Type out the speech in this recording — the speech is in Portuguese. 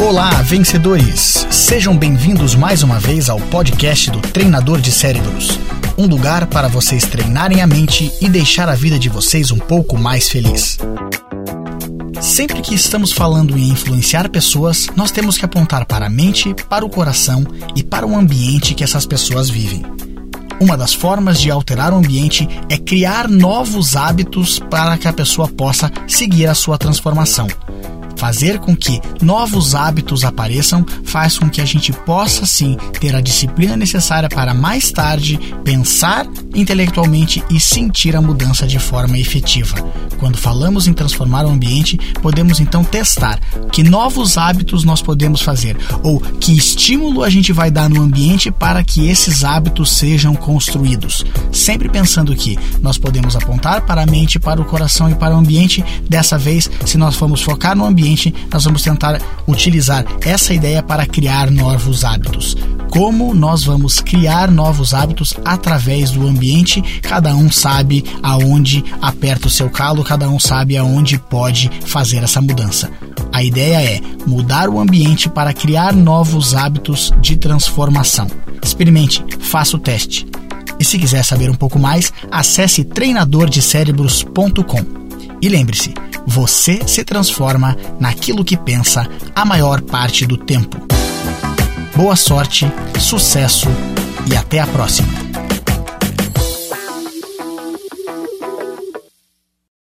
Olá, vencedores! Sejam bem-vindos mais uma vez ao podcast do Treinador de Cérebros um lugar para vocês treinarem a mente e deixar a vida de vocês um pouco mais feliz. Sempre que estamos falando em influenciar pessoas, nós temos que apontar para a mente, para o coração e para o ambiente que essas pessoas vivem. Uma das formas de alterar o ambiente é criar novos hábitos para que a pessoa possa seguir a sua transformação. Fazer com que novos hábitos apareçam faz com que a gente possa sim ter a disciplina necessária para mais tarde pensar intelectualmente e sentir a mudança de forma efetiva. Quando falamos em transformar o ambiente, podemos então testar que novos hábitos nós podemos fazer ou que estímulo a gente vai dar no ambiente para que esses hábitos sejam construídos. Sempre pensando que nós podemos apontar para a mente, para o coração e para o ambiente. Dessa vez, se nós formos focar no ambiente, nós vamos tentar utilizar essa ideia para criar novos hábitos. Como nós vamos criar novos hábitos através do ambiente? Cada um sabe aonde aperta o seu calo, cada um sabe aonde pode fazer essa mudança. A ideia é mudar o ambiente para criar novos hábitos de transformação. Experimente, faça o teste. E se quiser saber um pouco mais, acesse treinadordecerebros.com. E lembre-se, você se transforma naquilo que pensa a maior parte do tempo. Boa sorte, sucesso e até a próxima!